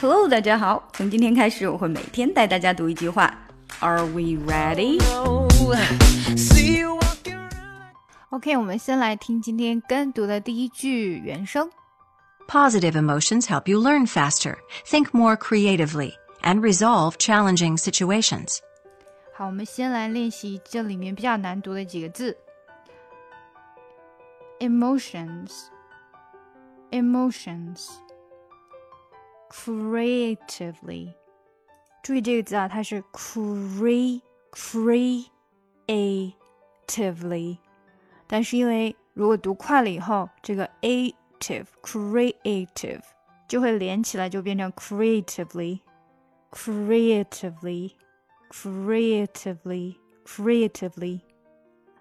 Hello，大家好！从今天开始，我会每天带大家读一句话。Are we ready? OK，我们先来听今天跟读的第一句原声。Positive emotions help you learn faster, think more creatively, and resolve challenging situations. 好，我们先来练习这里面比较难读的几个字。Emotions, emotions, creatively. 注意这个字啊，它是 cre creatively。但是因为如果读快了以后，这个 ative creative 就会连起来，就变成 creatively creatively creatively creatively，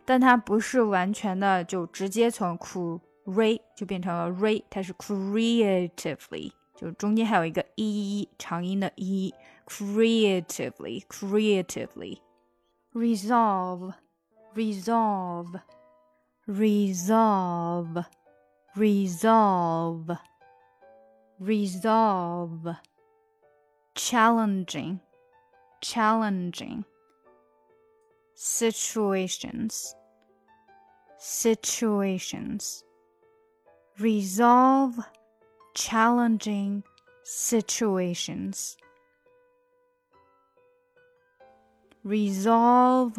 但它不是完全的就直接从 cre 就变成了 re，它是 creatively， 就中间还有一个 e 长音的 e creatively creatively resolve resolve resolve, resolve, resolve, challenging, challenging, situations, situations, resolve challenging situations. Resolve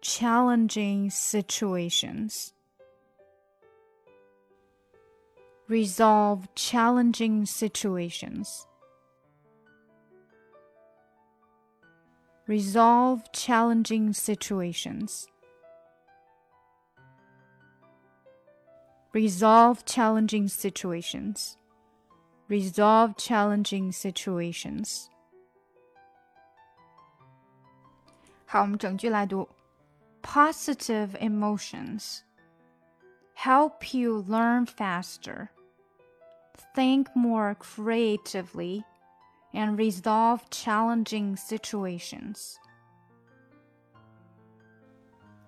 challenging situations. resolve challenging situations. Resolve challenging situations. Resolve challenging situations Resolve challenging situations. 好，我们整句来读。Positive emotions help you learn faster think more creatively, and resolve challenging situations.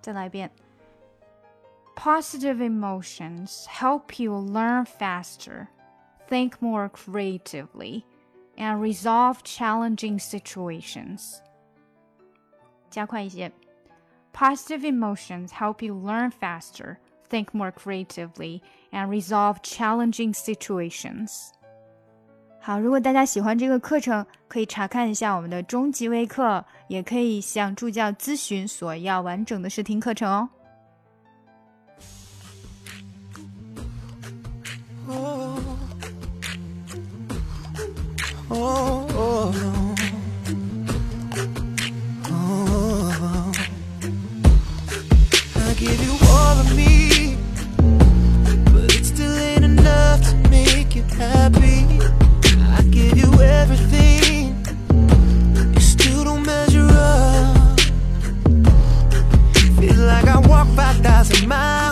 再来一遍. Positive emotions help you learn faster, think more creatively, and resolve challenging situations. 加快一些. Positive emotions help you learn faster, think more creatively, and resolve challenging situations. 好，如果大家喜欢这个课程，可以查看一下我们的中级微课，也可以向助教咨询索要完整的试听课程哦。 oh. I give you all of me, but it still ain't enough to make you happy. I give you everything, you still don't measure up. Feel like I walked 5,000 miles.